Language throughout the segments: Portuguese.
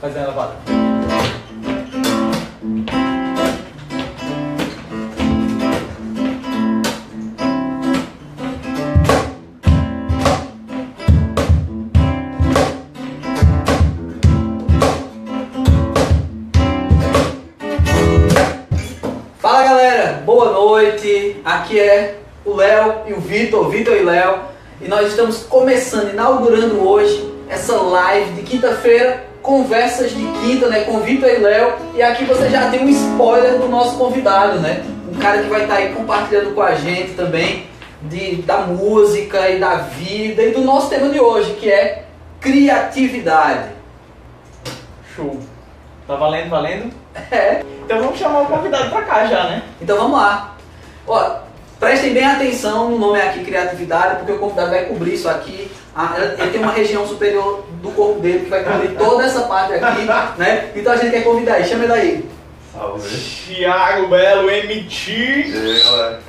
Fazendo a lavada. Fala galera, boa noite. Aqui é o Léo e o Vitor, Vitor e Léo, e nós estamos começando, inaugurando hoje essa live de quinta-feira, conversas de quinta, né, com Vitor e Léo. E aqui você já tem um spoiler do nosso convidado, né? Um cara que vai estar aí compartilhando com a gente também de, da música e da vida e do nosso tema de hoje, que é criatividade. Show. Tá valendo, valendo? É. Então vamos chamar o convidado pra cá já, né? Então vamos lá. Ó, prestem bem atenção no nome aqui, criatividade, porque o convidado vai cobrir isso aqui. Ah, Ele tem uma região superior do corpo dele que vai cobrir toda essa parte aqui, né? Então a gente quer convidar ele. Chama ele aí. Salve. Thiago Belo, MT. E aí, galera?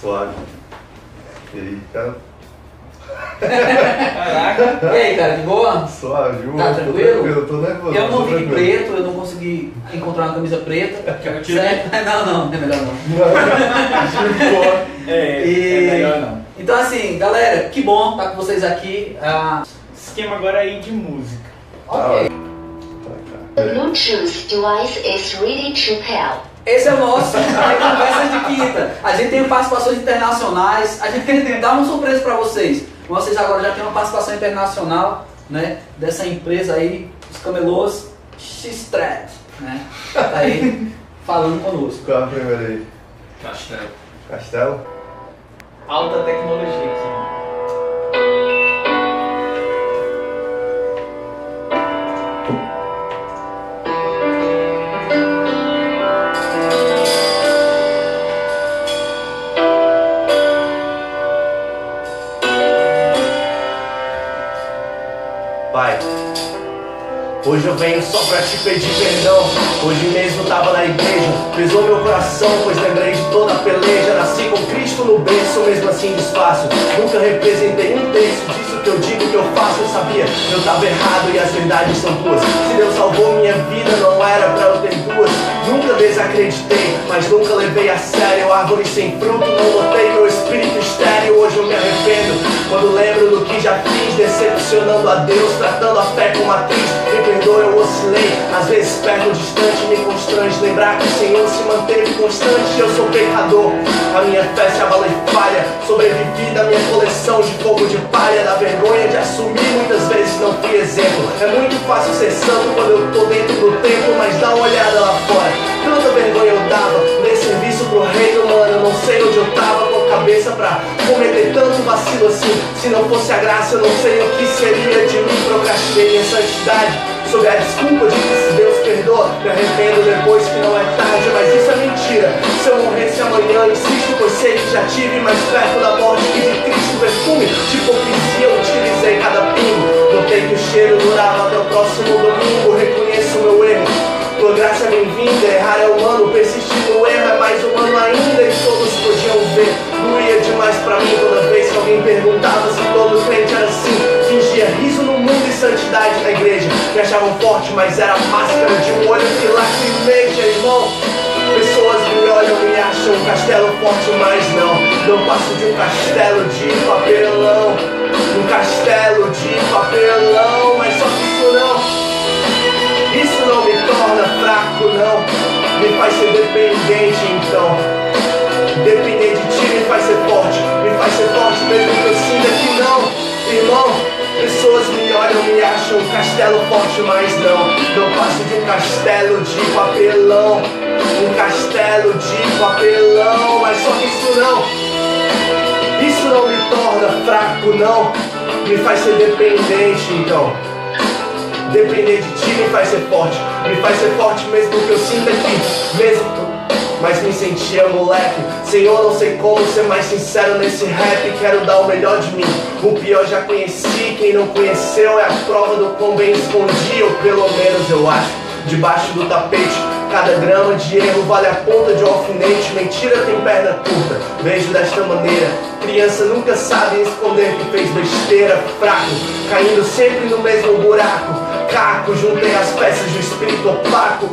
Suave. E aí, cara? Caraca. E aí, cara, de boa? Suave? Tá tranquilo? Eu tô nervoso. Eu não vi preto, eu não consegui encontrar uma camisa preta. Quer que eu tire? Não, não, é melhor não. É, E- é melhor não. Então assim, galera, que bom estar com vocês aqui. Ah, Esquema agora aí de música. ok. Tá, The Bluetooth device is ready to pair. Esse é o nosso aí, Conversas de Quinta. A gente tem participações internacionais. A gente quer dar uma surpresa para vocês. Vocês agora já têm uma participação internacional, né? Dessa empresa aí, os camelôs X-Thread, né? Tá aí falando conosco. Qual é a primeira aí? Castelo. Castelo? Alta tecnologia aqui. Hoje eu venho só pra te pedir perdão. Hoje mesmo tava na igreja, pesou meu coração, pois lembrei de toda a peleja. Nasci com Cristo no berço, mesmo assim desfaço. Nunca representei um terço disso que eu digo que eu faço. Eu sabia, eu tava errado e as verdades são duas. Se Deus salvou minha vida, não era pra eu ter duas. Nunca desacreditei, mas nunca levei a sério. Árvore sem fruto, não botei meu espírito estéreo. Hoje eu me arrependo quando lembro do que já fiz, decepcionando a Deus, tratando a fé como atriz. Me perdoa, eu oscilei, às vezes perto distante, me constrange. Lembrar que o Senhor se manteve constante. Eu sou pecador, a minha fé se abala e falha. Sobrevivi da minha coleção de fogo de palha, da vergonha de assumir. Muitas vezes não fui exemplo. É muito fácil ser santo quando eu tô dentro do templo, mas dá uma olhada lá fora. Tanta vergonha eu dava, reino, mano. Não sei onde eu tava com a cabeça pra cometer tanto vacilo assim. Se não fosse a graça, eu não sei o que seria de mim. Procrastinei minha santidade. Sob a desculpa de que se Deus perdoa, me arrependo depois que não é tarde, mas isso é mentira. Se eu morresse amanhã, insisto, pois sei que já tive mais perto da morte que de Cristo perfume. De hipocrisia eu utilizei cada pingo. Notei que o cheiro durava até o próximo domingo. Reconheço meu erro. Tua graça é bem-vinda, errar é humano, persistir no erro é mais humano ainda e todos podiam ver. Doía demais pra mim toda vez que alguém perguntava se todo crente era assim. Fingia riso no mundo e santidade na igreja. Me achavam forte, mas era máscara de um olho que lacrimeja, irmão. Pessoas me olham e acham um castelo forte, mas não. Não passo de um castelo de papelão. Um castelo de papelão, mas só que isso não. Isso não me torna fraco, não. Me faz ser dependente, então. Depender de ti me faz ser forte. Me faz ser forte mesmo que eu sinta que não. Irmão, pessoas me olham, me acham um castelo forte, mas não. Não passo de um castelo de papelão. Um castelo de papelão, mas só que isso não. Isso não me torna fraco, não. Me faz ser dependente, então. Depender de ti me faz ser forte. Me faz ser forte mesmo que eu sinta que mesmo. Mas me sentia moleque. Senhor, não sei como ser mais sincero nesse rap. Quero dar o melhor de mim. O pior já conheci. Quem não conheceu é a prova do quão bem escondi. Ou pelo menos eu acho. Debaixo do tapete. Cada grama de erro vale a ponta de um alfinete. Mentira tem perna curta. Vejo desta maneira. Criança nunca sabe esconder que fez besteira. Fraco, caindo sempre no mesmo buraco. Caco, juntei as peças um espírito opaco.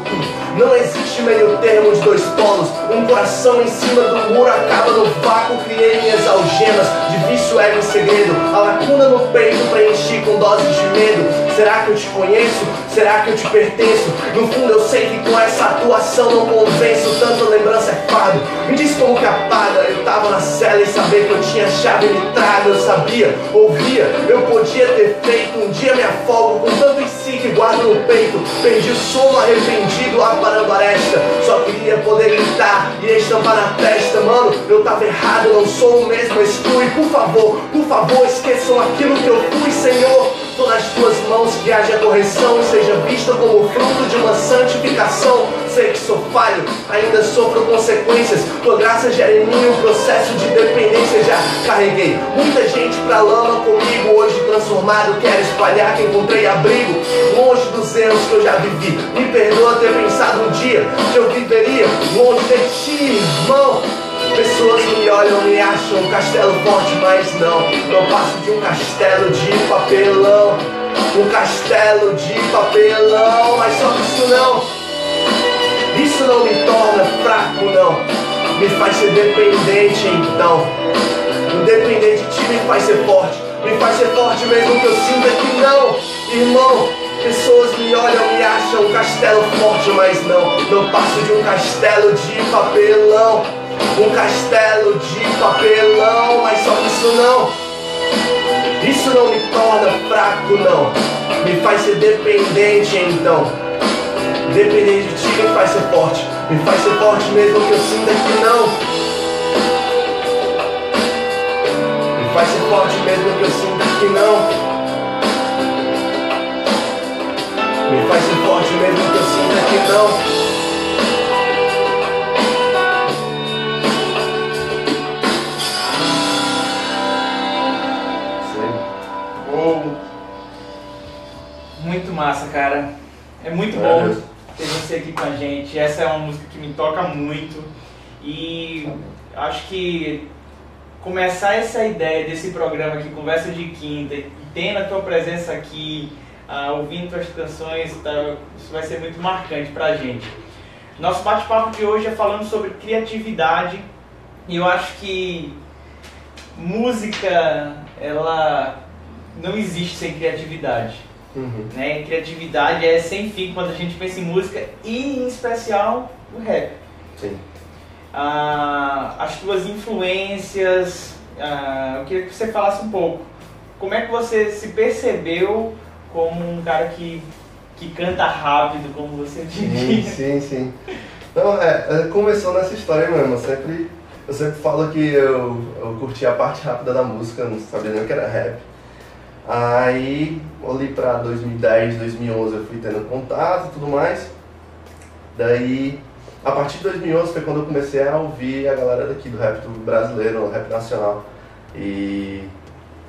Não existe meio termo de dois polos. Um coração em cima do muro acaba no vácuo. Criei minhas algemas de vício, ego e segredo. A lacuna no peito preenchi com doses de medo. Será que eu te conheço? Será que eu te pertenço? No fundo eu sei que com essa atuação não convenço. Tanta lembrança é fado. Me diz como que apaga. Eu tava na cela e saber que eu tinha chave me traga. Eu sabia, ouvia, eu podia ter feito. Um dia me afogo com tanto em si que guardo no peito. Perdi o sono arrependido, aparando a aresta. Só queria poder gritar e estampar na testa. Mano, eu tava errado, não sou o mesmo. Exclui, por favor, por favor, esqueçam aquilo que eu fui, Senhor. Nas tuas mãos que haja correção, seja vista como fruto de uma santificação. Sei que sou falho, ainda sofro consequências. Tua graça gera em mim um processo de dependência. Já carreguei muita gente pra lama comigo. Hoje transformado, quero espalhar que encontrei abrigo. Longe dos erros que eu já vivi. Me perdoa ter pensado um dia que eu viveria longe de ti, irmão. Pessoas me olham, me acham um castelo forte, mas não. Um castelo de papelão. Um castelo de papelão, mas só que isso não. Isso não me torna fraco, não. Me faz ser dependente, então. O dependente de ti me faz ser forte. Me faz ser forte mesmo que eu sinta que não, irmão. Pessoas me olham, me acham um castelo forte, mas não. Não passo de um castelo de papelão. Um castelo de papelão, mas só que isso não. Isso não me torna fraco, não. Me faz ser dependente, então. Dependente de ti me faz ser forte. Me faz ser forte mesmo que eu sinta que não. Me faz ser forte mesmo que eu sinta que não. Me faz ser forte mesmo que eu sinta que não. Muito massa, cara. É muito É bom ter você aqui com a gente. Essa é uma música que me toca muito. E acho que começar essa ideia desse programa aqui, Conversa de Quinta, e tendo a tua presença aqui, ah, ouvindo tuas canções, tá, isso vai ser muito marcante pra gente. Nosso bate-papo de hoje é falando sobre criatividade e eu acho que música, ela não existe sem criatividade Uhum. né? Criatividade é sem fim quando a gente pensa em música e em especial o rap. Sim. Ah, as tuas influências, ah, eu queria que você falasse um pouco. Como é que você se percebeu como um cara que, que canta rápido, como você Sim, diria? sim, sim. Então, é, é, começou nessa história mesmo. Eu sempre, eu sempre falo que eu, eu curti a parte rápida da música, não sabia nem o que era rap. Aí, ali pra 2010, 2011, eu fui tendo contato e tudo mais. Daí, a partir de 2011 foi quando eu comecei a ouvir a galera daqui do rap do brasileiro, o rap nacional. E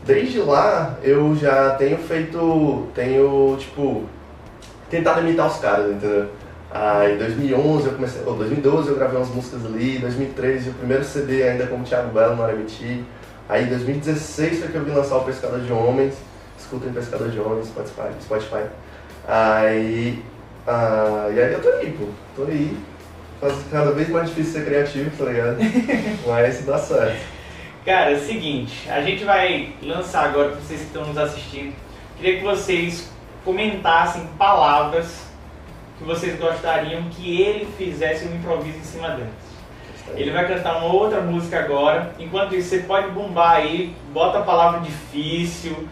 desde lá eu já tenho feito, tenho tipo, tentado imitar os caras, entendeu? Aí em 2011 eu comecei, ou 2012 eu gravei umas músicas ali, 2013 o primeiro CD ainda como Thiago Belo no RMT. Aí em 2016 foi que eu vim lançar o Pescador de Homens, escutem Pescador de Homens, Spotify. Spotify. Aí, ah, e aí eu tô aí, pô, tô aí. Faz cada vez mais difícil ser criativo, tá ligado? Mas dá certo. Cara, é o seguinte, a gente vai lançar agora para vocês que estão nos assistindo. Queria que vocês comentassem palavras que vocês gostariam que ele fizesse um improviso em cima delas. Ele vai cantar uma outra música agora. Enquanto isso, você pode bombar aí, bota a palavra difícil,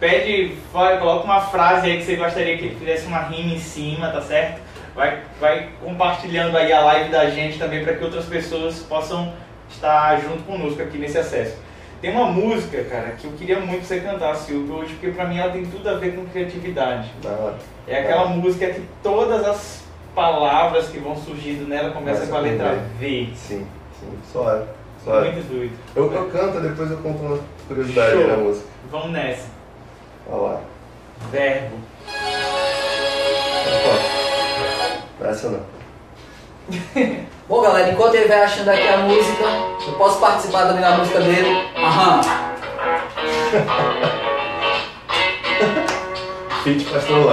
pede, vai, coloca uma frase aí que você gostaria que ele fizesse uma rima em cima, tá certo? Vai, vai compartilhando aí a live da gente também para que outras pessoas possam estar junto conosco aqui nesse acesso. Tem uma música, cara, que eu queria muito que você cantasse, Silvio, hoje, porque pra mim ela tem tudo a ver com criatividade. Da hora. É aquela música que todas as palavras que vão surgindo nela começam Começa com a letra V. Sim, sim, suave. suave. Muito doido. Eu, eu canto, depois eu conto uma curiosidade Show. da música. Vamos nessa. Olha lá. Verbo. Opa. Essa não. Bom, galera, enquanto ele vai achando aqui a música, eu posso participar também da música dele. Aham. Fit Pastor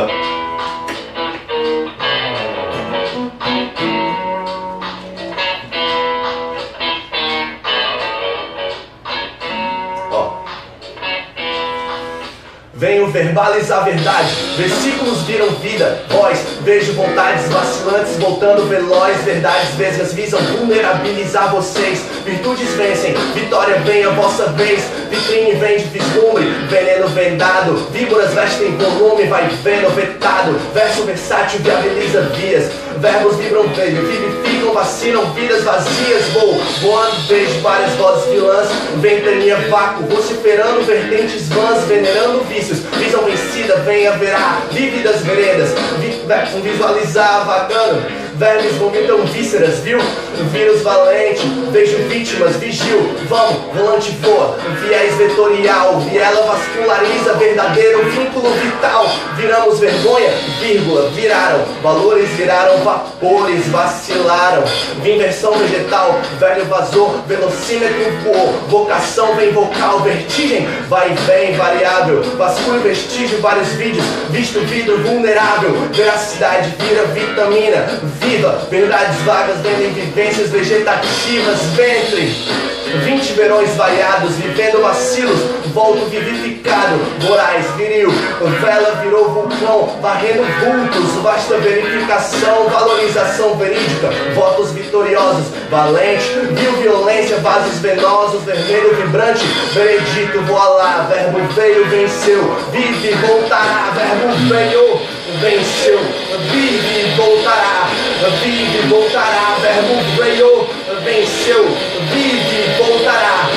Venho verbalizar a verdade. Versículos viram vida, voz, vejo vontades vacilantes voltando veloz. Verdades vesgas visam vulnerabilizar vocês. Virtudes vencem, vitória vem a vossa vez. Vitrine vende vislumbre, veneno vendado. Víboras vestem volume, vai vendo vetado. Verso versátil viabiliza vias. Verbos vibram veio, vivificam, vacinam vidas vazias. Vou voando, vejo várias vozes vilãs. Ventania vácuo, vociferando vertentes vãs, venerando vícios. Visão vencida, vem haverá vívidas veredas. Vi, visualizar vagando. Vermes vomitam vísceras, viu? Vírus valente, vejo vítimas, vigio, vão, volante voa, viés vetorial, viela vasculariza, verdadeiro vínculo vital. Viramos vergonha, vírgula, viraram, valores viraram vapores, vacilaram. Inversão vegetal, velho vazou, velocímetro voou, vocação vem vocal, vertigem, vai e vem, variável, vasculho vestígio, vários vídeos, visto vidro vulnerável, veracidade vira vitamina, viva, verdades vagas, vendem vivências vegetativas, ventre. 20 verões variados, vivendo vacilos, volto vivificado, voraz, viril, vela virou vulcão, varrendo vultos, vasta verificação, valorização verídica, votos vitoriosos, valente, viu violência, vasos venosos, vermelho vibrante, veredito, voilá, verbo veio, venceu, vive, voltará, verbo veio, venceu, vive, voltará, vive, voltará, verbo veio, venceu, vive, voltará,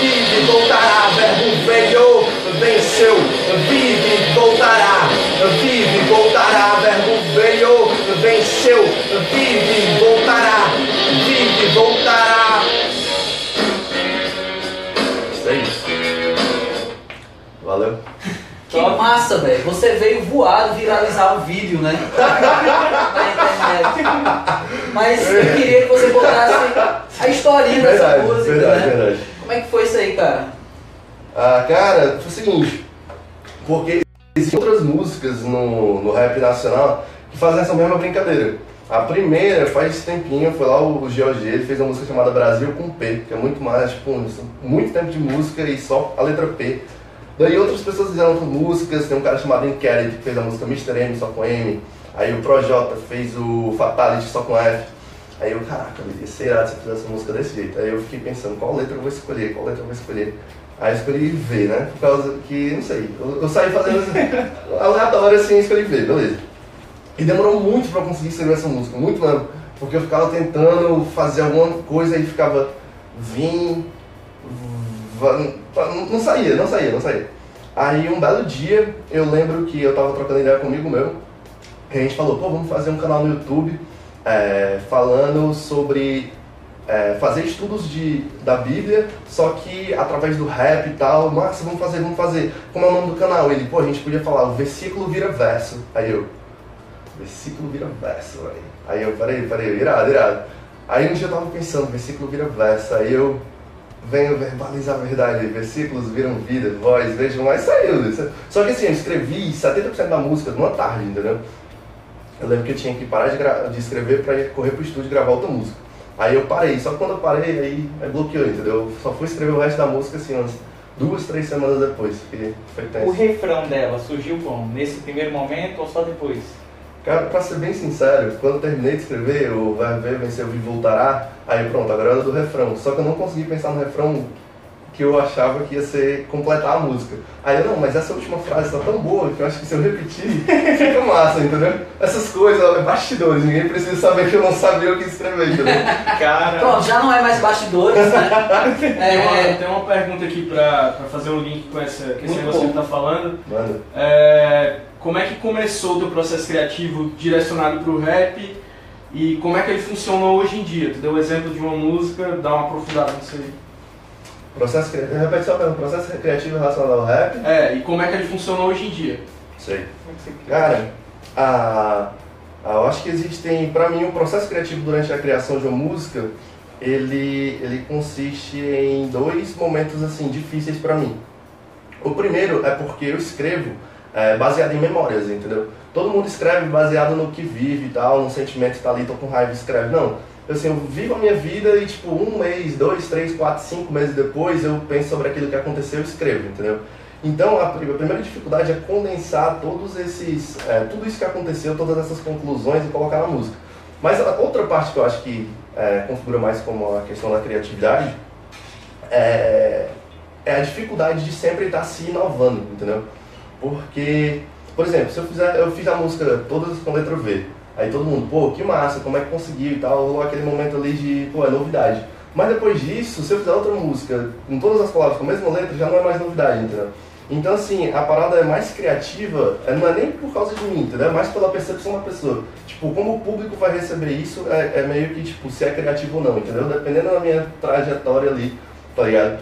vive, voltará, verbo veio, venceu, vive, voltará, vive, voltará, verbo veio, venceu, vive, massa, velho. Você veio voado viralizar o vídeo, né? Na internet. Mas eu queria que você botasse a historinha dessa Verdade, música, verdade, né? verdade. Como é que foi isso aí, cara? Ah, cara, foi o seguinte, porque existem outras músicas no, no rap nacional que fazem essa mesma brincadeira. A primeira, faz tempinho, foi lá o GOG, ele fez uma música chamada Brasil com P, que é muito mais, tipo, muito tempo de música e só a letra P. Daí outras pessoas fizeram outras músicas, tem um cara chamado Inquérito que fez a música Mr. M só com M, aí o Projota fez o Fatality só com F. Aí eu, caraca, ia ser irado se eu fizesse essa música desse jeito. Aí eu fiquei pensando, qual letra eu vou escolher, qual letra eu vou escolher. Aí eu escolhi V, né? Por causa que, não sei, eu, eu saí fazendo aleatório assim, escolhi V, beleza. E demorou muito pra conseguir escrever essa música, muito mesmo. Porque eu ficava tentando fazer alguma coisa e ficava vim, não não saía, não saía, não saía. Aí um belo dia eu lembro que eu tava trocando ideia comigo meu, que a gente falou, pô, vamos fazer um canal no YouTube é, falando sobre é, fazer estudos de, da Bíblia, só que através do rap e tal. Massa, vamos fazer, vamos fazer. Como é o nome do canal? Ele, pô, a gente podia falar, o versículo vira verso. Aí eu, versículo vira verso, velho. Aí eu, peraí, peraí, irado, irado. Aí um dia eu tava pensando, versículo vira verso. Aí eu venho verbalizar a verdade, versículos viram vida, voz, vejam, mas saiu. isso. Só que assim, eu escrevi 70% da música numa tarde, entendeu? Eu lembro que eu tinha que parar de, de escrever ir correr pro estúdio e gravar outra música. Aí eu parei, só que quando eu parei, aí, bloqueou, entendeu? Eu só fui escrever o resto da música assim, umas duas, três semanas depois, foi O refrão dela surgiu como? Nesse primeiro momento ou só depois? Cara, pra ser bem sincero, quando eu terminei de escrever, o Vai Ver, Vencer, Ouvir, Voltará, aí pronto, agora era do refrão. Só que eu não consegui pensar no refrão que eu achava que ia ser completar a música. Aí eu, não, mas essa última frase tá tão boa que eu acho que se eu repetir, fica massa, entendeu? Essas coisas, é bastidores, ninguém precisa saber que eu não sabia o que escrever, entendeu? Cara, Pronto, já não é mais bastidores, né? Tem, uma, É, tem uma pergunta aqui pra, pra fazer um link com, essa, com esse negócio que tá falando. Mano, É, como é que começou o teu processo criativo direcionado pro rap e como é que ele funciona hoje em dia? Tu deu o exemplo de uma música, dá uma aprofundada nisso aí. processo criativo, repete só a pergunta, processo criativo relacionado ao rap? É, e como é que ele funciona hoje em dia? Sei. é? Cara, a, a- eu acho que existem, pra mim, o processo criativo durante a criação de uma música, ele, ele consiste em dois momentos assim difíceis pra mim. O primeiro é porque eu escrevo é, baseado em memórias, entendeu? Todo mundo escreve baseado no que vive e tal, num sentimento que tá ali, tô com raiva, escreve. Não, assim, eu vivo a minha vida e tipo um mês, dois, três, quatro, cinco meses depois eu penso sobre aquilo que aconteceu e escrevo, entendeu? Então, a primeira dificuldade é condensar todos esses, é, tudo isso que aconteceu, todas essas conclusões e colocar na música. Mas a outra parte que eu acho que é, configura mais como a questão da criatividade é, é a dificuldade de sempre estar se inovando, entendeu? Porque, por exemplo, se eu fizer, eu fiz a música todas com letra V, aí todo mundo, pô, que massa, como é que conseguiu e tal, rolou aquele momento ali de, pô, é novidade. Mas depois disso, se eu fizer outra música com todas as palavras com a mesma letra, já não é mais novidade, entendeu? Então, assim, a parada é mais criativa, é, não é nem por causa de mim, entendeu? É mais pela percepção da pessoa. Tipo, como o público vai receber isso, é, é meio que, tipo, se é criativo ou não, entendeu? Dependendo da minha trajetória ali, tá ligado?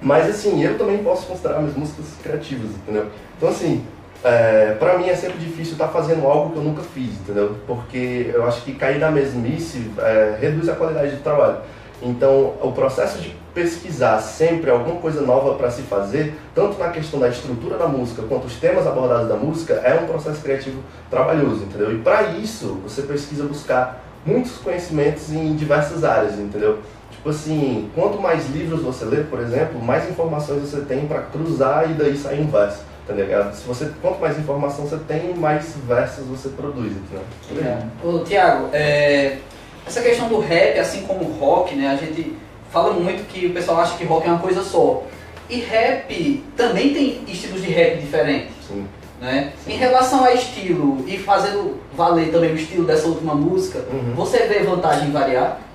Mas, assim, eu também posso considerar minhas músicas criativas, entendeu? Então, assim, é, pra mim é sempre difícil estar fazendo algo que eu nunca fiz, entendeu? Porque eu acho que cair na mesmice é, reduz a qualidade do trabalho. Então, o processo de pesquisar sempre alguma coisa nova para se fazer, tanto na questão da estrutura da música quanto os temas abordados da música, é um processo criativo trabalhoso, entendeu? E para isso, você precisa buscar muitos conhecimentos em diversas áreas, entendeu? Tipo assim, quanto mais livros você lê, por exemplo, mais informações você tem para cruzar e daí sair um verso, tá ligado? Se você, quanto mais informação você tem, mais versos você produz, entendeu? É. Ô, Tiago, é, essa questão do rap, assim como o rock, né? A gente fala muito que o pessoal acha que rock é uma coisa só. E rap também tem estilos de rap diferentes, Sim. né? Em relação a estilo e fazendo valer também o estilo dessa última música, Uhum. você vê vantagem em variar?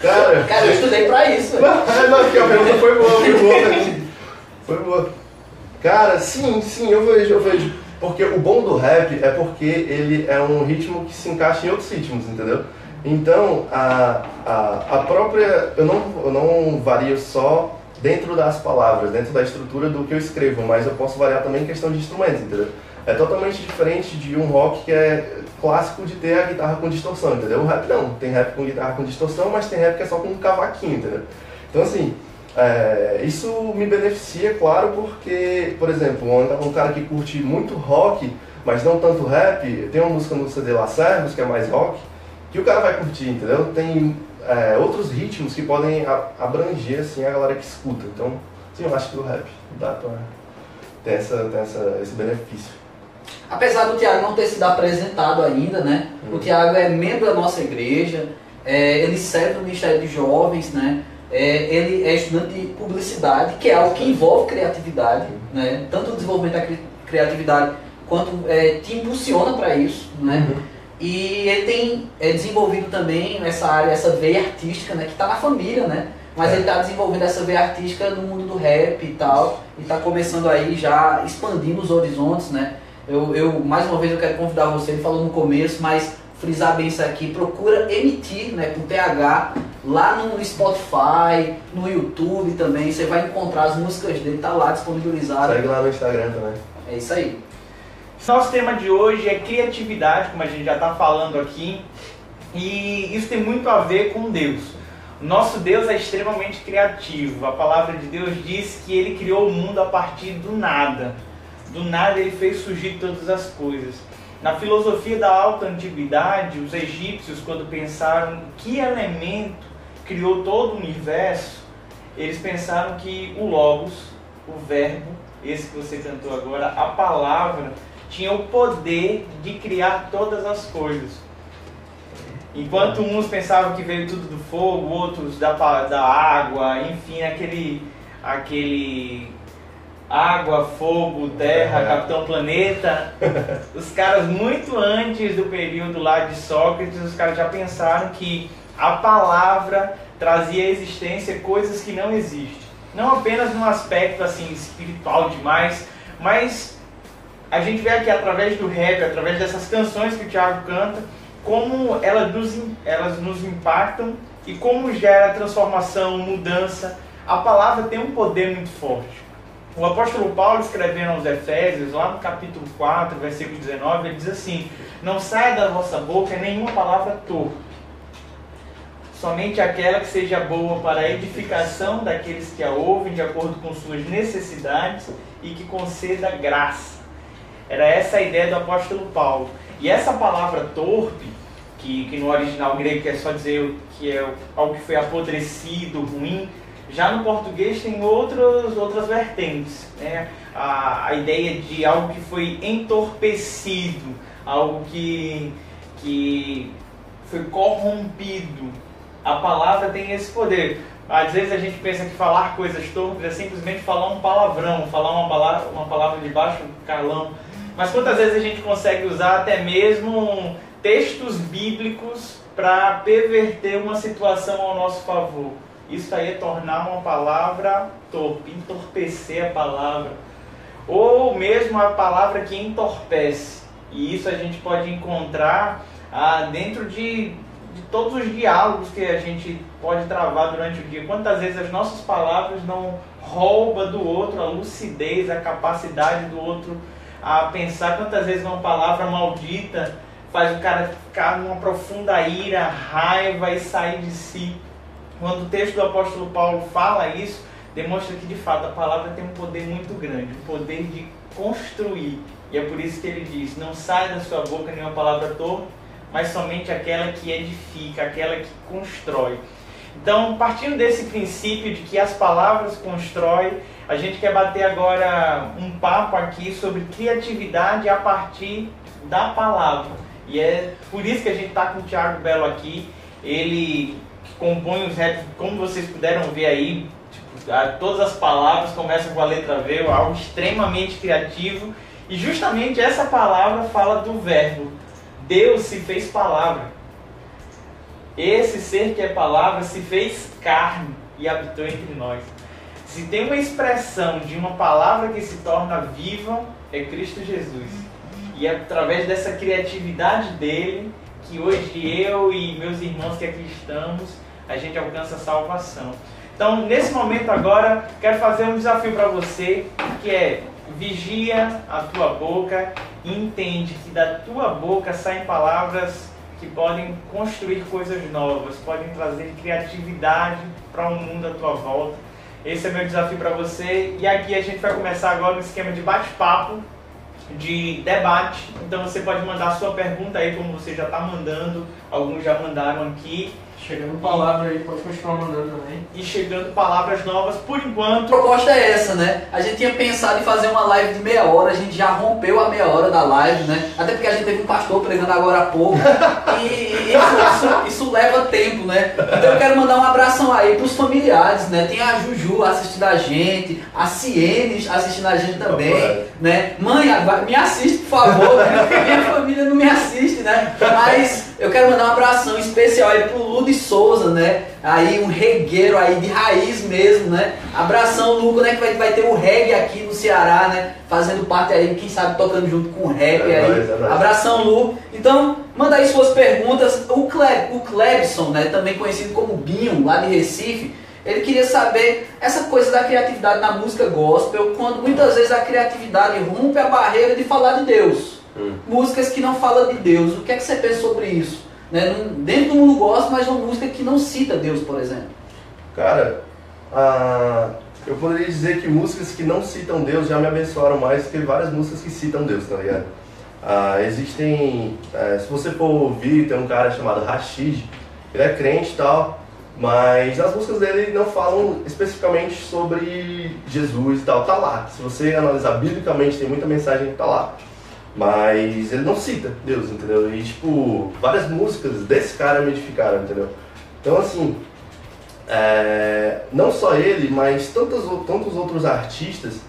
Cara, Cara, eu estudei pra isso, velho. É, não, porque a pergunta foi boa, foi boa. Foi boa. Cara, sim, sim, eu vejo, eu vejo. Porque o bom do rap é porque ele é um ritmo que se encaixa em outros ritmos, entendeu? Então, a, a, a própria. Eu não, eu não vario só dentro das palavras, dentro da estrutura do que eu escrevo, mas eu posso variar também em questão de instrumentos, entendeu? É totalmente diferente de um rock que é clássico de ter a guitarra com distorção, entendeu? O rap não, tem rap com guitarra com distorção, mas tem rap que é só com um cavaquinho, entendeu? Então, assim, é, isso me beneficia, claro, porque, por exemplo, um, cara que curte muito rock, mas não tanto rap, tem uma música no CD La Servos, que é mais rock, que o cara vai curtir, entendeu? Tem é, outros ritmos que podem abranger, assim, a galera que escuta. Então, sim, eu acho que o rap dá pra ter essa, ter essa, esse benefício. Apesar do Tiago não ter sido apresentado ainda, né? O Tiago é membro da nossa igreja, é, ele serve no Ministério de Jovens, né? É, ele é estudante de publicidade, que é algo que envolve criatividade, né? Tanto o desenvolvimento da cri- criatividade quanto é, te impulsiona para isso, né? E ele tem é, desenvolvido também essa área, essa veia artística, né? Que está na família, né? Mas É. ele está desenvolvendo essa veia artística no mundo do rap e tal, e está começando aí já expandindo os horizontes, né? Eu, eu, mais uma vez eu quero convidar você, ele falou no começo, mas frisar bem isso aqui, procura emitir, né, com TH, lá no Spotify, no YouTube também, você vai encontrar as músicas dele, tá lá disponibilizado. Segue lá no Instagram também. É isso aí. Nosso tema de hoje é criatividade, como a gente já está falando aqui, e isso tem muito a ver com Deus. Nosso Deus é extremamente criativo. A palavra de Deus diz que ele criou o mundo a partir do nada. Do nada ele fez surgir todas as coisas. Na filosofia da alta antiguidade, os egípcios, quando pensaram que elemento criou todo o universo, eles pensaram que o Logos, o Verbo, esse que você cantou agora, a palavra, tinha o poder de criar todas as coisas. Enquanto uns pensavam que veio tudo do fogo, outros da, da água, enfim, aquele, aquele água, fogo, terra, É. Capitão Planeta, os caras muito antes do período lá de Sócrates, os caras já pensaram que a palavra trazia à existência coisas que não existem. Não apenas num aspecto assim espiritual demais, mas a gente vê aqui através do rap, através dessas canções que o Thiago canta, como elas nos, elas nos impactam e como gera transformação, mudança. A palavra tem um poder muito forte. O apóstolo Paulo, escrevendo aos Efésios, lá no capítulo 4, versículo 19, ele diz assim: Não saia da vossa boca nenhuma palavra torpe, somente aquela que seja boa para a edificação daqueles que a ouvem de acordo com suas necessidades e que conceda graça. Era essa a ideia do apóstolo Paulo. E essa palavra torpe, que, que no original grego quer só dizer que é algo que foi apodrecido, ruim. Já no português tem outros, outras vertentes. Né? A, a ideia de algo que foi entorpecido, algo que, que foi corrompido. A palavra tem esse poder. Às vezes a gente pensa que falar coisas torpes é simplesmente falar um palavrão, falar uma palavra, uma palavra de baixo calão. Mas quantas vezes a gente consegue usar até mesmo textos bíblicos para perverter uma situação ao nosso favor? Isso aí é tornar uma palavra torpe, entorpecer a palavra. Ou mesmo a palavra que entorpece. E isso a gente pode encontrar ah, dentro de, de todos os diálogos que a gente pode travar durante o dia. Quantas vezes as nossas palavras não roubam do outro a lucidez, a capacidade do outro a pensar. Quantas vezes uma palavra maldita faz o cara ficar numa profunda ira, raiva e sair de si. Quando o texto do apóstolo Paulo fala isso, demonstra que de fato a palavra tem um poder muito grande, um poder de construir. E é por isso que ele diz: Não sai da sua boca nenhuma palavra torta, mas somente aquela que edifica, aquela que constrói. Então, partindo desse princípio de que as palavras constroem, a gente quer bater agora um papo aqui sobre criatividade a partir da palavra. E é por isso que a gente está com o Thiago Belo aqui. Ele compõe os raps, como vocês puderam ver aí, tipo, todas as palavras começam com a letra V, algo extremamente criativo. E justamente essa palavra fala do verbo. Deus se fez palavra. Esse ser que é palavra se fez carne e habitou entre nós. Se tem uma expressão de uma palavra que se torna viva, é Cristo Jesus. E é através dessa criatividade dele que hoje eu e meus irmãos que aqui estamos, a gente alcança a salvação. Então, nesse momento agora, quero fazer um desafio para você, que é vigia a tua boca e entende que da tua boca saem palavras que podem construir coisas novas, podem trazer criatividade para o um mundo à tua volta. Esse é meu desafio para você. E aqui a gente vai começar agora um esquema de bate-papo, de debate. Então você pode mandar sua pergunta aí, como você já está mandando. Alguns já mandaram aqui. Chegando palavra aí, pode continuar mandando também. E chegando palavras novas, por enquanto. A proposta é essa, né? A gente tinha pensado em fazer uma live de meia hora, a gente já rompeu a meia hora da live, né? Até porque a gente teve um pastor pregando agora há pouco. E isso, isso, isso leva tempo, né? Então eu quero mandar um abração aí pros familiares, né? Tem a Juju assistindo a gente, a Ciene assistindo a gente também, né? Mãe, me assiste, por favor. Né? Minha família não me assiste, né? Mas eu quero mandar um abração especial aí pro Ludo Souza, né? Aí um regueiro aí de raiz mesmo, né? Abração, Luco, né? Que vai, vai ter o reggae aqui no Ceará, né? Fazendo parte aí, quem sabe tocando junto com o rap é aí. Nóis, é nóis. Abração, Lu. Então, manda aí suas perguntas. O, Cle, o Clebson, né? Também conhecido como Binho, lá de Recife. Ele queria saber essa coisa da criatividade na música gospel, quando muitas vezes a criatividade rompe a barreira de falar de Deus. Hum. Músicas que não falam de Deus. O que é que você pensa sobre isso? Né? Dentro do mundo gospel, mas uma música que não cita Deus, por exemplo. Cara, ah, eu poderia dizer que músicas que não citam Deus já me abençoaram mais que várias músicas que citam Deus, tá ligado? Ah, existem, é, se você for ouvir, tem um cara chamado Rashid, ele é crente e tal, mas as músicas dele não falam especificamente sobre Jesus e tal, tá lá. Se você analisar biblicamente, tem muita mensagem que tá lá. Mas ele não cita Deus, entendeu? E, tipo, várias músicas desse cara me edificaram, entendeu? Então, assim, é, não só ele, mas tantos, tantos outros artistas,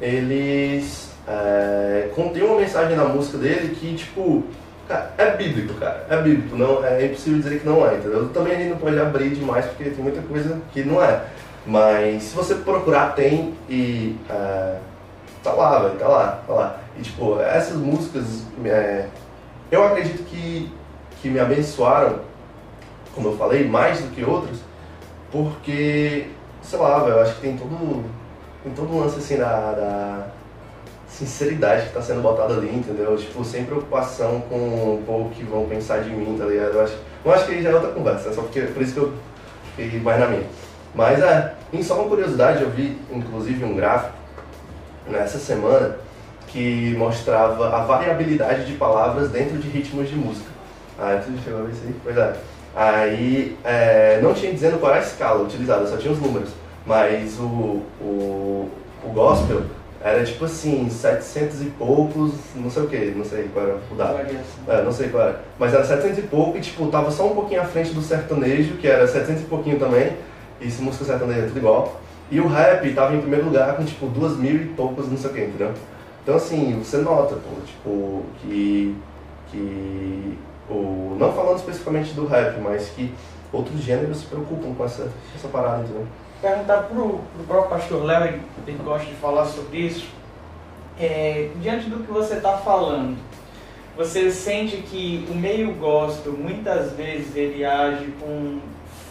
eles é, contêm uma mensagem na música dele que, tipo, cara, é bíblico, cara. É bíblico, não, é impossível dizer que não é, entendeu? Também a gente não pode abrir demais porque tem muita coisa que não é. Mas se você procurar, tem e. É, tá lá, velho, tá lá, tá lá. E, tipo, essas músicas, é, eu acredito que, que me abençoaram, como eu falei, mais do que outras, porque, sei lá, velho, eu acho que tem todo, tem todo um lance, assim, da, da sinceridade que está sendo botada ali, entendeu? Tipo, sem preocupação com o povo que vão pensar de mim, tá ligado? Eu acho, eu acho que já é outra conversa, é só porque, por isso que eu fiquei mais na minha. Mas, é, em só uma curiosidade, eu vi, inclusive, um gráfico nessa semana que mostrava a variabilidade de palavras dentro de ritmos de música. Ah, tu chegou a ver isso aí? Pois é. Aí é, não tinha dizendo qual era a escala utilizada, só tinha os números. Mas o, o, o gospel era tipo assim, 700 e poucos, não sei o que, não sei qual era o dado. É, não sei qual era. Mas era 700 e pouco e tipo, tava só um pouquinho à frente do sertanejo, que era 700 e pouquinho também. Isso, música sertaneja é tudo igual. E o rap tava em primeiro lugar com tipo duas mil e poucos, não sei o que, entendeu? Então assim, você nota, pô, tipo, que. que o, não falando especificamente do rap, mas que outros gêneros se preocupam com essa, essa parada, entendeu? perguntar pro, pro próprio pastor Léo, ele, gosta de falar sobre isso. É, diante do que você está falando, você sente que o meio gospel muitas vezes ele age com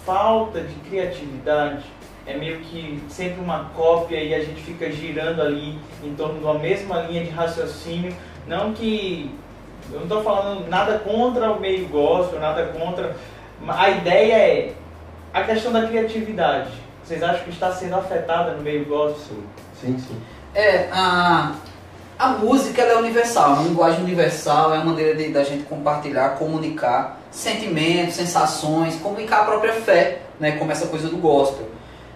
falta de criatividade? É meio que sempre uma cópia e a gente fica girando ali em torno de uma mesma linha de raciocínio. Não que. Eu não estou falando nada contra o meio gospel, nada contra. A ideia é a questão da criatividade vocês acham que está sendo afetada no meio gospel? Sim, sim. É, a, a música é universal, é uma linguagem universal, é uma maneira de, da gente compartilhar, comunicar sentimentos, sensações, comunicar a própria fé, né, como essa coisa do gospel.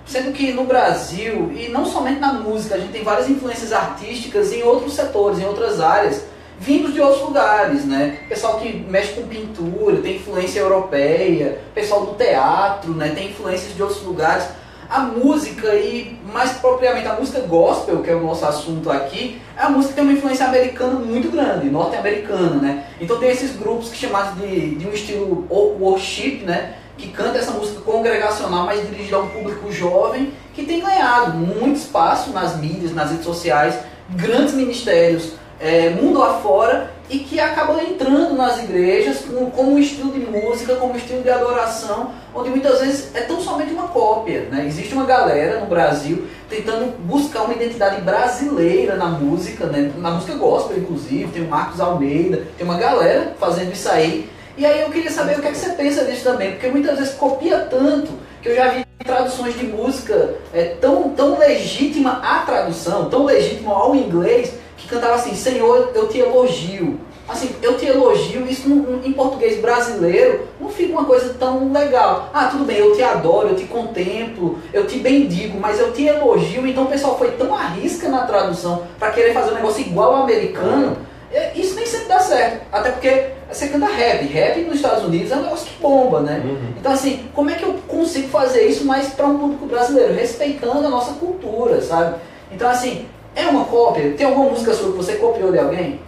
Sendo que no Brasil, e não somente na música, a gente tem várias influências artísticas em outros setores, em outras áreas, vindos de outros lugares, né? Pessoal que mexe com pintura, tem influência europeia, pessoal do teatro, né? Tem influências de outros lugares a música e mais propriamente a música gospel, que é o nosso assunto aqui, é a música tem uma influência americana muito grande, norte-americana, né? Então tem esses grupos que chamados de, de um estilo worship, né? Que canta essa música congregacional, mas dirigida a um público jovem, que tem ganhado muito espaço nas mídias, nas redes sociais, grandes ministérios é, mundo afora e que acaba entrando nas igrejas como, como um estilo de música, como um estilo de adoração, onde muitas vezes é tão somente uma cópia. Né? Existe uma galera no Brasil tentando buscar uma identidade brasileira na música, né? na música gospel inclusive, tem o Marcos Almeida, tem uma galera fazendo isso aí. E aí eu queria saber o que, é que você pensa disso também, porque muitas vezes copia tanto que eu já vi traduções de música é, tão, tão legítima a tradução, tão legítima ao inglês, que cantava assim, Senhor, eu te elogio. Assim, eu te elogio, isso em português brasileiro não fica uma coisa tão legal. Ah, tudo bem, eu te adoro, eu te contemplo, eu te bendigo, mas eu te elogio. Então o pessoal foi tão arrisca na tradução para querer fazer um negócio igual ao americano. É, isso nem sempre dá certo. Até porque você canta rap. Rap nos Estados Unidos é um negócio que bomba, né? Uhum. Então, assim, como é que eu consigo fazer isso mais para um público brasileiro? Respeitando a nossa cultura, sabe? Então, assim, é uma cópia? Tem alguma música sua que você copiou de alguém?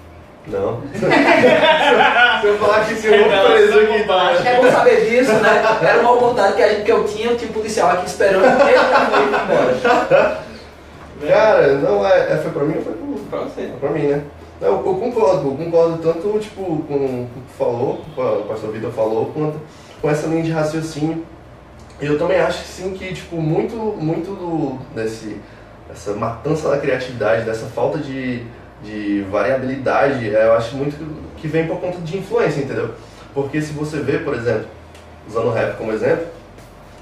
Não. Se eu falar que se eu vou preso aqui, tá? É bom saber disso, né? Era uma oportunidade que, a gente, que eu tinha, eu tinha um policial aqui esperando ele ir embora. Cara, não, é, é, foi pra mim ou foi pra você? Pra mim, né? Eu, eu concordo, eu concordo tanto tipo, com o que falou, com a pastor Vitor falou, quanto com essa linha de raciocínio. Eu também acho sim, que tipo, muito, muito do, desse essa matança da criatividade, dessa falta de, de variabilidade, é, eu acho muito que vem por conta de influência, entendeu? Porque se você vê, por exemplo, usando o rap como exemplo,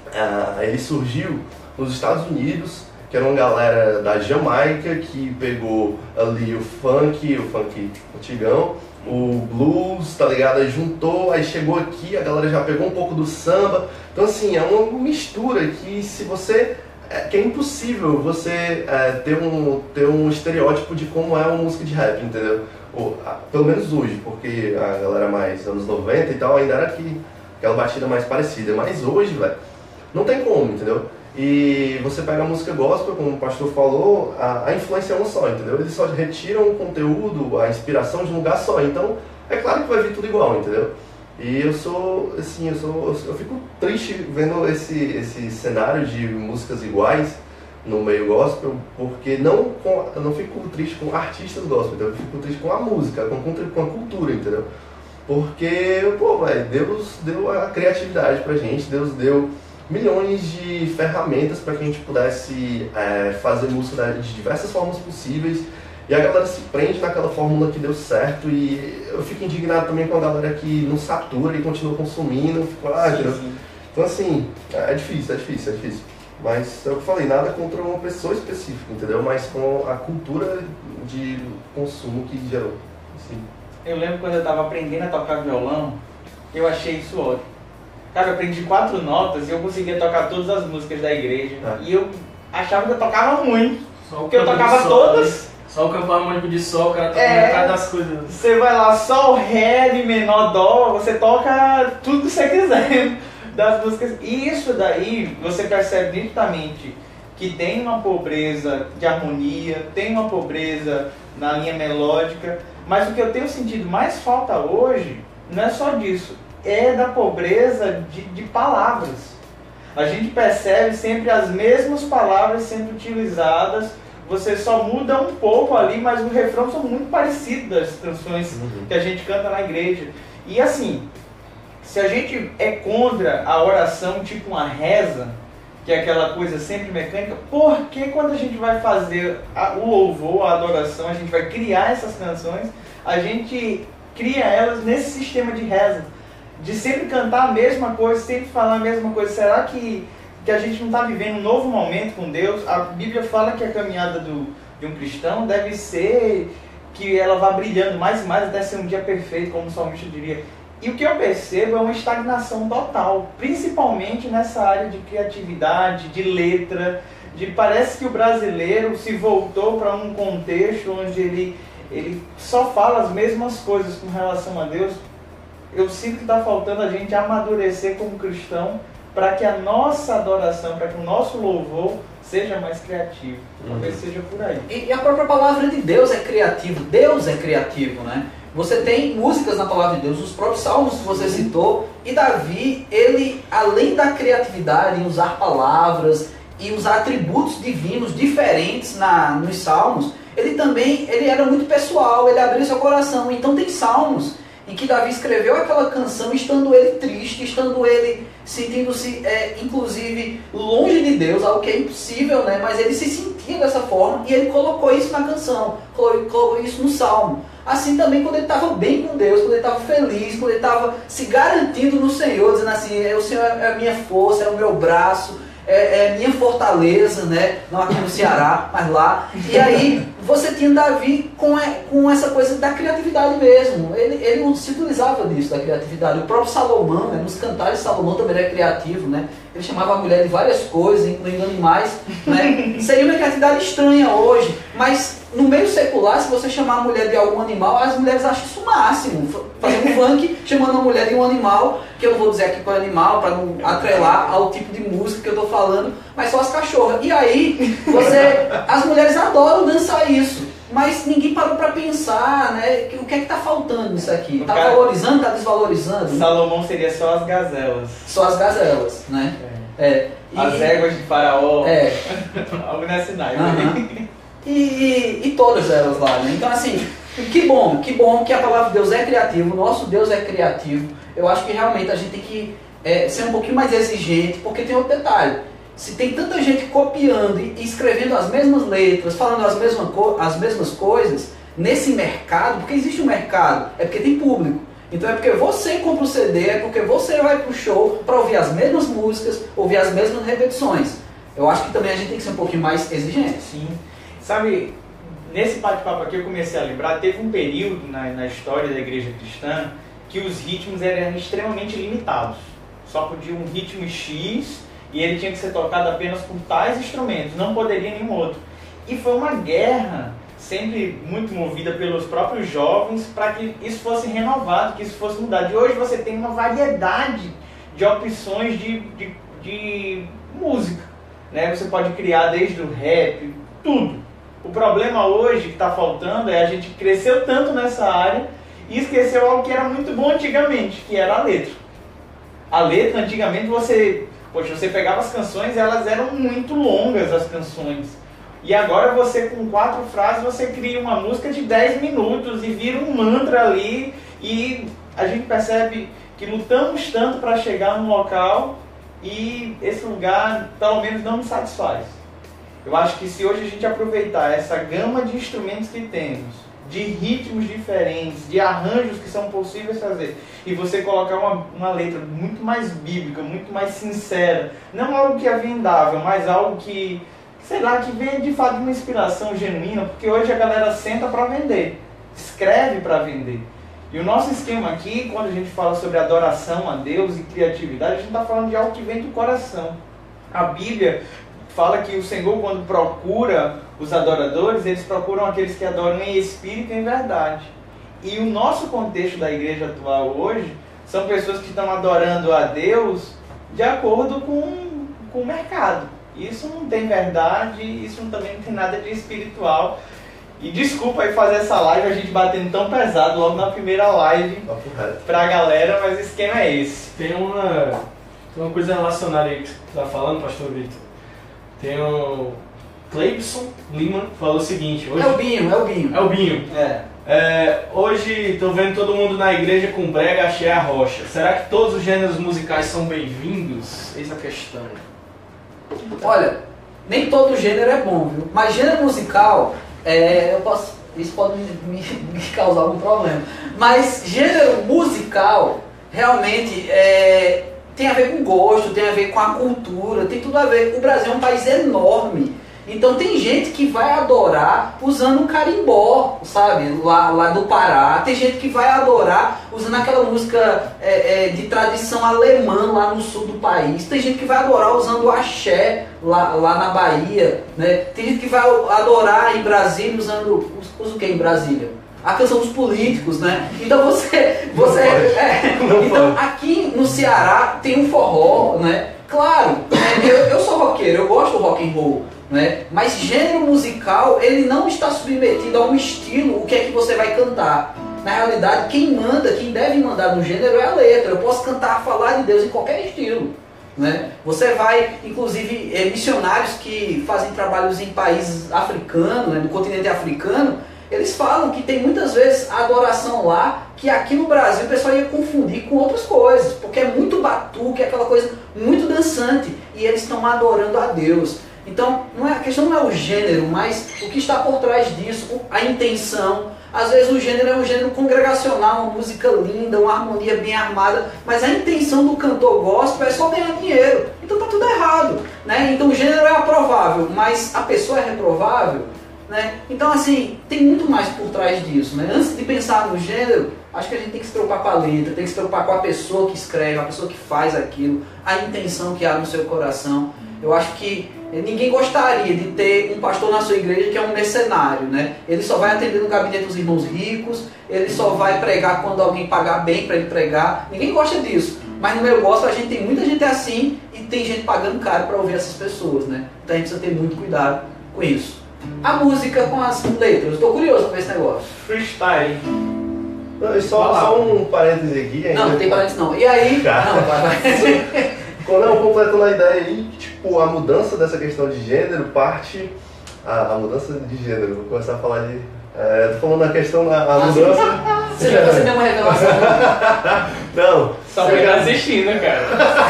uh, ele surgiu nos Estados Unidos, que era uma galera da Jamaica que pegou ali o funk, o funk antigão, o blues, tá ligado? Aí juntou, aí chegou aqui, a galera já pegou um pouco do samba. Então assim, é uma mistura que se você é, que é impossível você é, ter, um, ter um estereótipo de como é uma música de rap, entendeu? Ou, pelo menos hoje, porque a galera mais anos 90 e tal ainda era aqui, aquela batida mais parecida. Mas hoje, velho, não tem como, entendeu? E você pega a música gospel, como o pastor falou, a, a influência é uma só, entendeu? Eles só retiram o conteúdo, a inspiração de um lugar só. Então, é claro que vai vir tudo igual, entendeu? E eu sou, assim, eu sou, eu fico triste vendo esse, esse cenário de músicas iguais no meio gospel, porque não com, eu não fico triste com artistas gospel, então eu fico triste com a música, com, com a cultura, entendeu? Porque, pô, véio, Deus deu a criatividade pra gente, Deus deu milhões de ferramentas para que a gente pudesse é, fazer música de diversas formas possíveis e a galera se prende naquela fórmula que deu certo e eu fico indignado também com a galera que não satura e continua consumindo. Fico, ah, sim, sim. Então assim, é difícil, é difícil, é difícil. Mas é o que eu falei, nada contra uma pessoa específica, entendeu? Mas com a cultura de consumo que gerou. Assim. Eu lembro quando eu estava aprendendo a tocar violão, Eu achei isso ótimo. Cara, eu aprendi quatro notas e eu conseguia tocar todas as músicas da igreja. Ah. E eu achava que eu tocava muito. Só Porque eu tocava sol, todas. né? Só o campo harmônico de sol, o cara toca É. metade das coisas. Você vai lá, sol, ré, mi menor, dó, você toca tudo que você quiser das músicas. E isso daí você percebe nitidamente que tem uma pobreza de harmonia, tem uma pobreza na linha melódica, mas o que eu tenho sentido mais falta hoje não é só disso, é da pobreza de, de palavras. A gente percebe sempre as mesmas palavras sendo utilizadas, você só muda um pouco ali, mas o refrão são muito parecidos das canções que a gente canta na igreja. E assim, se a gente é contra a oração tipo uma reza, que é aquela coisa sempre mecânica, por que quando a gente vai fazer a- o louvor, a adoração, a gente vai criar essas canções, a gente cria elas nesse sistema de reza? De sempre cantar a mesma coisa, sempre falar a mesma coisa. Será que, que a gente não está vivendo um novo momento com Deus? A Bíblia fala que a caminhada do, de um cristão deve ser que ela vá brilhando mais e mais até ser um dia perfeito, como o salmista diria. E o que eu percebo é uma estagnação total, principalmente nessa área de criatividade, de letra, de parece que o brasileiro se voltou para um contexto onde ele, ele só fala as mesmas coisas com relação a Deus. Eu sinto que está faltando a gente amadurecer como cristão para que a nossa adoração, para que o nosso louvor seja mais criativo. Talvez seja por aí. E, e a própria palavra de Deus é criativo, Deus é criativo, né? Você tem músicas na palavra de Deus, os próprios salmos que você citou, e Davi, ele, além da criatividade em usar palavras e usar atributos divinos diferentes na, nos salmos, ele também ele era muito pessoal, ele abria seu coração. Então tem salmos em que Davi escreveu aquela canção estando ele triste, estando ele sentindo-se, é, inclusive, longe de Deus, algo que é impossível, né? Mas ele se sentia dessa forma e ele colocou isso na canção, colocou, isso no salmo. Assim também quando ele estava bem com Deus, quando ele estava feliz, quando ele estava se garantindo no Senhor, dizendo assim, "É, o Senhor é a minha força, é o meu braço, é, é minha fortaleza, né? Não aqui no Ceará, mas lá. E aí você tinha Davi com, é- com essa coisa da criatividade mesmo. Ele, ele se utilizava disso, da criatividade. O próprio Salomão, né? nos cantares Salomão também era criativo, né? Ele chamava a mulher de várias coisas, incluindo animais, né? Seria uma criatividade estranha hoje, mas no meio secular, se você chamar a mulher de algum animal, as mulheres acham isso o máximo. Fazer um funk chamando a mulher de um animal, que eu não vou dizer aqui qual é animal, para não atrelar ao tipo de música que eu estou falando, mas só as cachorras. E aí, você, as mulheres adoram dançar isso. Mas ninguém parou para pensar, né? O que é que tá faltando nisso aqui? Tá cara- valorizando, tá desvalorizando? Salomão seria só as gazelas. Só as gazelas, né? É. E- As éguas de faraó. É. Algo nesse naipe. Aham. E, e, e todas elas lá, né? Então, assim, que bom, que bom que a palavra de Deus é criativa, o nosso Deus é criativo. Eu acho que realmente a gente tem que é, ser um pouquinho mais exigente, porque tem outro detalhe. Se tem tanta gente copiando e escrevendo as mesmas letras, falando as, mesma as mesmas coisas, nesse mercado, porque existe um mercado, é porque tem público. Então é porque você compra o CD, é porque você vai pro show para ouvir as mesmas músicas, ouvir as mesmas repetições. Eu acho que também a gente tem que ser um pouquinho mais exigente. Sim. Sabe, nesse bate-papo aqui eu comecei a lembrar, teve um período na, na história da igreja cristã que os ritmos eram extremamente limitados. Só podia um ritmo X e ele tinha que ser tocado apenas por tais instrumentos, não poderia nenhum outro. E foi uma guerra, sempre muito movida pelos próprios jovens, para que isso fosse renovado, que isso fosse mudado. E hoje você tem uma variedade de opções de, de, de música. Né? Você pode criar desde o rap, tudo. O problema hoje que está faltando é a gente cresceu tanto nessa área e esqueceu algo que era muito bom antigamente, que era a letra. A letra, antigamente, você, poxa, você pegava as canções, elas eram muito longas as canções. E agora você com quatro frases você cria uma música de 10 minutos e vira um mantra ali e a gente percebe que lutamos tanto para chegar num local e esse lugar pelo menos não nos satisfaz. Eu acho que se hoje a gente aproveitar essa gama de instrumentos que temos, de ritmos diferentes, de arranjos que são possíveis fazer, e você colocar uma, uma letra muito mais bíblica, muito mais sincera, não algo que é vendável, mas algo que, sei lá, que vem de fato de uma inspiração genuína, porque hoje a galera senta para vender, escreve para vender. E o nosso esquema aqui, quando a gente fala sobre adoração a Deus e criatividade, a gente está falando de algo que vem do coração. A Bíblia fala que o Senhor, quando procura os adoradores, eles procuram aqueles que adoram em espírito e em verdade. E o nosso contexto da igreja atual hoje são pessoas que estão adorando a Deus de acordo com, com o mercado. Isso não tem verdade, isso também não tem nada de espiritual. E desculpa aí fazer essa live, a gente batendo tão pesado logo na primeira live reto. pra galera, mas o esquema é esse. Tem uma, tem uma coisa relacionada aí que você tá falando, pastor Vitor. Tem o Cleibson Lima falou o seguinte, hoje... É o Binho, é o Binho. É o Binho. É. É, hoje tô vendo todo mundo na igreja com brega, achei a rocha. Será que todos os gêneros musicais são bem-vindos? Eis a questão. Olha, nem todo gênero é bom, viu? Mas gênero musical, é, eu posso, isso pode me, me- me causar algum problema. Mas gênero musical realmente é, tem a ver com gosto, tem a ver com a cultura, tem tudo a ver. O Brasil é um país enorme. Então tem gente que vai adorar usando um carimbó, sabe? Lá, lá do Pará. Tem gente que vai adorar usando aquela música é, é, de tradição alemã lá no sul do país. Tem gente que vai adorar usando o axé lá, lá na Bahia. Né? Tem gente que vai adorar em Brasília usando. Usa o que em Brasília? A canção dos políticos, né? Então você. você é, Não então aqui no Ceará tem um forró, né? Claro, né? eu, eu sou roqueiro, eu gosto do rock and roll, né? Mas gênero musical, ele não está submetido a um estilo, o que é que você vai cantar. Na realidade, quem manda, quem deve mandar no gênero é a letra. Eu posso cantar, falar de Deus em qualquer estilo. Né? Você vai, inclusive, eh, missionários que fazem trabalhos em países africanos, né, no continente africano, eles falam que tem muitas vezes adoração lá que aqui no Brasil o pessoal ia confundir com outras coisas, porque é muito batuque, é aquela coisa muito dançante, e eles estão adorando a Deus. Então, não é, a questão não é o gênero, mas o que está por trás disso, a intenção. Às vezes o gênero é um gênero congregacional, uma música linda, uma harmonia bem armada, mas a intenção do cantor gospel é só ganhar dinheiro. Então tá tudo errado. Né? Então o gênero é aprovável, mas a pessoa é reprovável. Né? Então, assim, tem muito mais por trás disso. Né? Antes de pensar no gênero, acho que a gente tem que se preocupar com a letra, tem que se preocupar com a pessoa que escreve, a pessoa que faz aquilo, a intenção que há no seu coração. Eu acho que ninguém gostaria de ter um pastor na sua igreja que é um mercenário. Né? Ele só vai atender no gabinete dos irmãos ricos, ele só vai pregar quando alguém pagar bem para ele pregar. Ninguém gosta disso. Mas no meu gospel a gente tem muita gente assim e tem gente pagando caro para ouvir essas pessoas. Né? Então a gente precisa ter muito cuidado com isso. A música com as letras. Estou curioso para ver esse negócio. Freestyle. Não, só, só um parêntese aqui ainda. Não, não tem parênteses não. E aí. Cara. Não, vai, vai. Não, completando a ideia aí, que, tipo, a mudança dessa questão de gênero parte. A, a mudança de gênero, vou começar a falar de. É, tô falando da questão da a Ah, mudança. Você, você deu uma revelação. Não, Só pra quem tá assistindo, cara.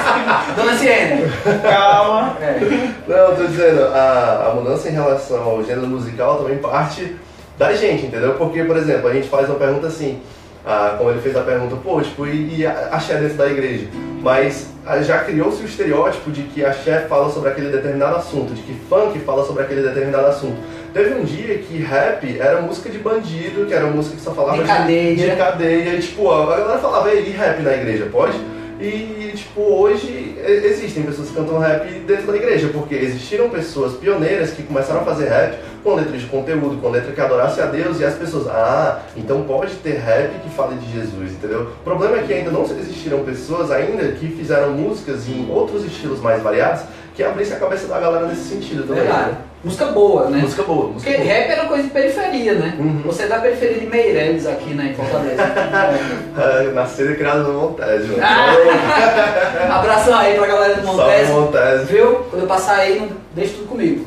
Dona Ciene. Calma. É. Não, tô dizendo, a, a mudança em relação ao gênero musical também parte da gente, entendeu? Porque, por exemplo, a gente faz uma pergunta assim, ah, como ele fez a pergunta, pô, tipo, e, e a- axé dentro da igreja? Mas ah, já criou-se o estereótipo de que axé fala sobre aquele determinado assunto, de que funk fala sobre aquele determinado assunto. Teve um dia que rap era música de bandido, que era música que só falava De cadeia. de cadeia, e tipo, a galera falava, e rap na igreja, pode? E, tipo, hoje existem pessoas que cantam rap dentro da igreja, porque existiram pessoas pioneiras que começaram a fazer rap com letras de conteúdo, com letra que adorasse a Deus, e as pessoas, ah, então pode ter rap que fale de Jesus, entendeu? O problema é que ainda não existiram pessoas ainda que fizeram músicas em outros estilos mais variados que abrissem a cabeça da galera nesse sentido também. Verdade. né? Música boa, né? Música boa, música Porque boa. rap era coisa de periferia, né? Uhum. Você é da periferia de Meireles aqui, né, em Fortaleza. Ah, Nascido e criado no Montese, mano. Ah! Abração aí pra galera do Salve Montese. Montese. Viu? Quando eu passar aí, deixa tudo comigo.